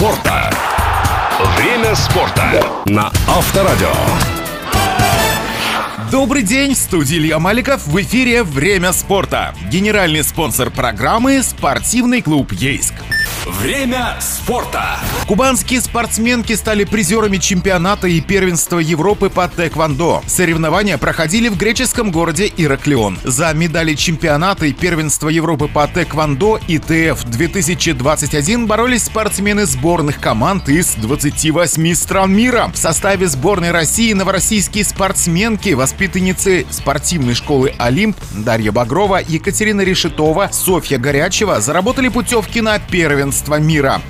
спорта. Время спорта на Авторадио. Добрый день, в студии Илья Маликов, в эфире «Время спорта». Генеральный спонсор программы – спортивный клуб «Ейск». Время спорта. Кубанские спортсменки стали призерами чемпионата и первенства Европы по тэквондо. Соревнования проходили в греческом городе Ираклион. За медали чемпионата и первенства Европы по тэквондо ИТФ 2021 боролись спортсмены сборных команд из 28 стран мира. В составе сборной России новороссийские спортсменки, воспитанницы спортивной школы «Олимп» Дарья Багрова, Екатерина Решетова, Софья Горячева заработали путевки на первенство мира.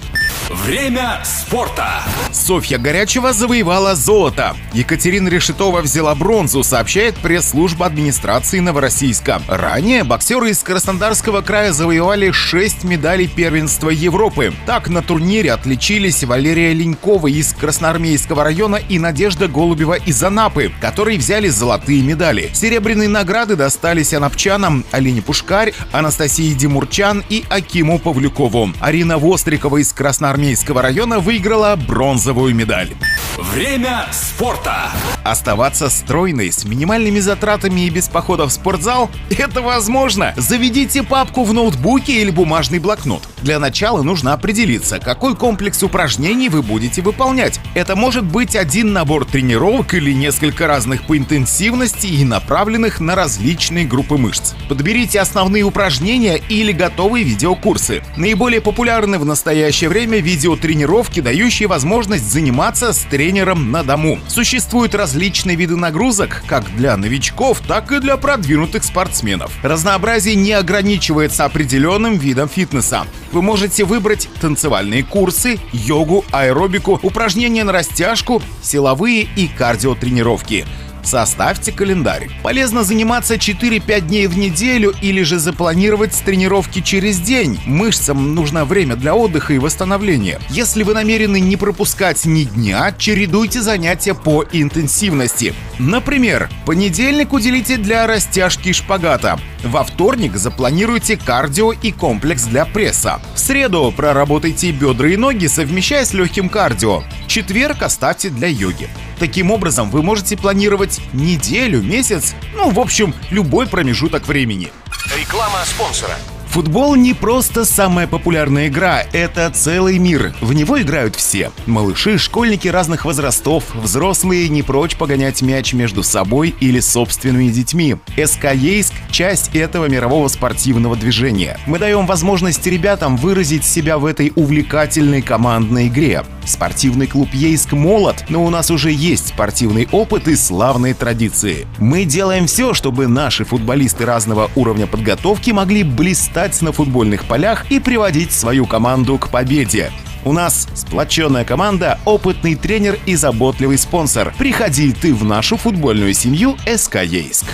Время спорта. Софья Горячева завоевала золото. Екатерина Решетова взяла бронзу, сообщает пресс-служба администрации Новороссийска. Ранее боксеры из Краснодарского края завоевали 6 медалей первенства Европы. Так на турнире отличились Валерия Ленькова из Красноармейского района и Надежда Голубева из Анапы, которые взяли золотые медали. Серебряные награды достались анапчанам Алине Пушкарь, Анастасии Демурчан и Акиму Павлюкову. Арина Вострикова из Красноармейского района выиграла бронзовую медаль. Время спорта. Оставаться стройной, с минимальными затратами и без похода в спортзал – это возможно. Заведите папку в ноутбуке или бумажный блокнот. Для начала нужно определиться, какой комплекс упражнений вы будете выполнять. Это может быть один набор тренировок или несколько разных по интенсивности и направленных на различные группы мышц. Подберите основные упражнения или готовые видеокурсы. Наиболее популярны в настоящее время видеотренировки, дающие возможность заниматься с тренером на дому. Существуют различные виды нагрузок, как для новичков, так и для продвинутых спортсменов. Разнообразие не ограничивается определенным видом фитнеса. Вы можете выбрать танцевальные курсы, йогу, аэробику, упражнения на растяжку, силовые и кардиотренировки. Составьте календарь. Полезно заниматься 4-5 дней в неделю или же запланировать тренировки через день. Мышцам нужно время для отдыха и восстановления. Если вы намерены не пропускать ни дня, чередуйте занятия по интенсивности. Например, понедельник уделите для растяжки шпагата. Во вторник запланируйте кардио и комплекс для пресса. В среду проработайте бедра и ноги, совмещая с легким кардио. Четверг оставьте для йоги. Таким образом, вы можете планировать неделю, месяц, ну, в общем, любой промежуток времени. Реклама спонсора. Футбол не просто самая популярная игра, это целый мир. В него играют все. Малыши, школьники разных возрастов, взрослые не прочь погонять мяч между собой или собственными детьми. СК Ейск – часть этого мирового спортивного движения. Мы даем возможность ребятам выразить себя в этой увлекательной командной игре. Спортивный клуб Ейск молод, но у нас уже есть спортивный опыт и славные традиции. Мы делаем все, чтобы наши футболисты разного уровня подготовки могли блистать на футбольных полях и приводить свою команду к победе. У нас сплоченная команда, опытный тренер и заботливый спонсор. Приходи ты в нашу футбольную семью СК Ейск.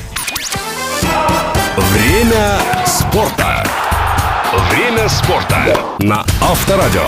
Время спорта. Время спорта на Авторадио.